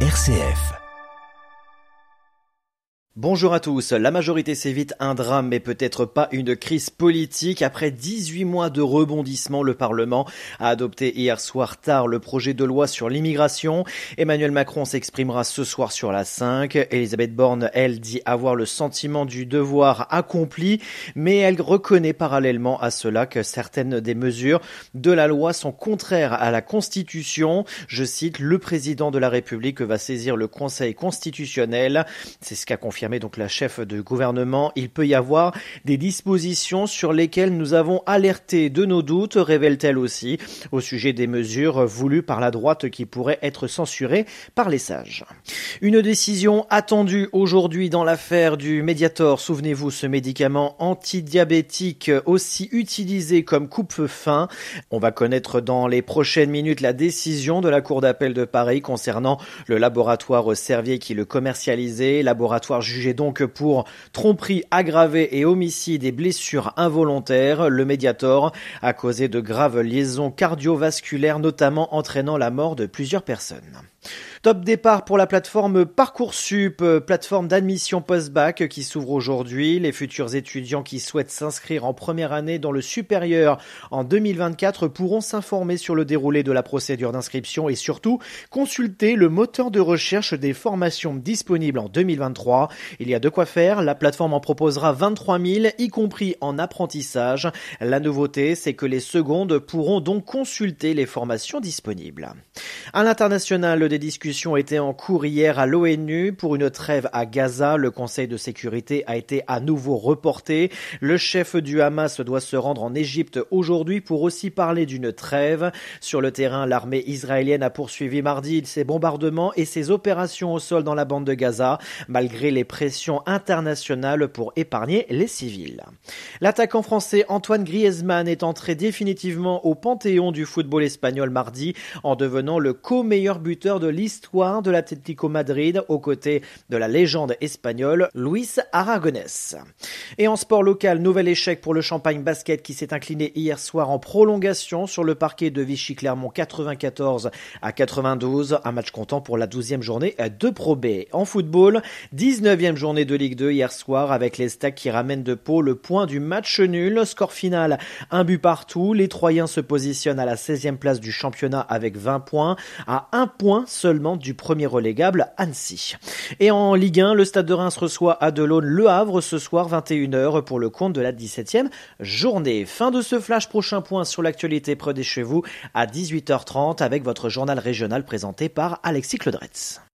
RCF. Bonjour à tous. La majorité s'évite un drame, mais peut-être pas une crise politique. Après 18 mois de rebondissement, le Parlement a adopté hier soir tard le projet de loi sur l'immigration. Emmanuel Macron s'exprimera ce soir sur la 5. Elisabeth Borne, elle, dit avoir le sentiment du devoir accompli, mais elle reconnaît parallèlement à cela que certaines des mesures de la loi sont contraires à la Constitution. Je cite, le président de la République va saisir le Conseil constitutionnel. C'est ce qu'a confirmé donc la chef de gouvernement, il peut y avoir des dispositions sur lesquelles nous avons alerté de nos doutes, révèle-t-elle aussi, au sujet des mesures voulues par la droite qui pourraient être censurées par les sages. Une décision attendue aujourd'hui dans l'affaire du Mediator. Souvenez-vous, ce médicament antidiabétique aussi utilisé comme coupe-fin. On va connaître dans les prochaines minutes la décision de la Cour d'appel de Paris concernant le laboratoire Servier qui le commercialisait, laboratoire jugé donc pour tromperie aggravée et homicide et blessures involontaires. Le Mediator a causé de graves liaisons cardiovasculaires, notamment entraînant la mort de plusieurs personnes. Top départ pour la plateforme Parcoursup, euh, plateforme d'admission post-bac qui s'ouvre aujourd'hui. Les futurs étudiants qui souhaitent s'inscrire en première année dans le supérieur en 2024 pourront s'informer sur le déroulé de la procédure d'inscription et surtout consulter le moteur de recherche des formations disponibles en 2023. Il y a de quoi faire. La plateforme en proposera 23 000, y compris en apprentissage. La nouveauté, c'est que les secondes pourront donc consulter les formations disponibles. À l'international, des discussions était en cours hier à l'ONU pour une trêve à Gaza. Le Conseil de sécurité a été à nouveau reporté. Le chef du Hamas doit se rendre en Égypte aujourd'hui pour aussi parler d'une trêve. Sur le terrain, l'armée israélienne a poursuivi mardi ses bombardements et ses opérations au sol dans la bande de Gaza, malgré les pressions internationales pour épargner les civils. L'attaquant français Antoine Griezmann est entré définitivement au panthéon du football espagnol mardi en devenant le co-meilleur buteur de l'histoire de l'Atlético Madrid aux côtés de la légende espagnole Luis Aragonés. Et en sport local, nouvel échec pour le Champagne Basket qui s'est incliné hier soir en prolongation sur le parquet de Vichy-Clermont 94 à 92, un match comptant pour la 12e journée de Pro B. En football, 19e journée de Ligue 2 hier soir avec les Stacks qui ramènent de Pau le point du match nul. Score final, un but partout. Les Troyens se positionnent à la 16e place du championnat avec 20 points, à un point seulement du premier relégable Annecy. Et en Ligue 1, le Stade de Reims reçoit à Delaune Le Havre ce soir 21h pour le compte de la 17e journée. Fin de ce flash, prochain point sur l'actualité près des chez vous à 18h30 avec votre journal régional présenté par Alexis Claudretz.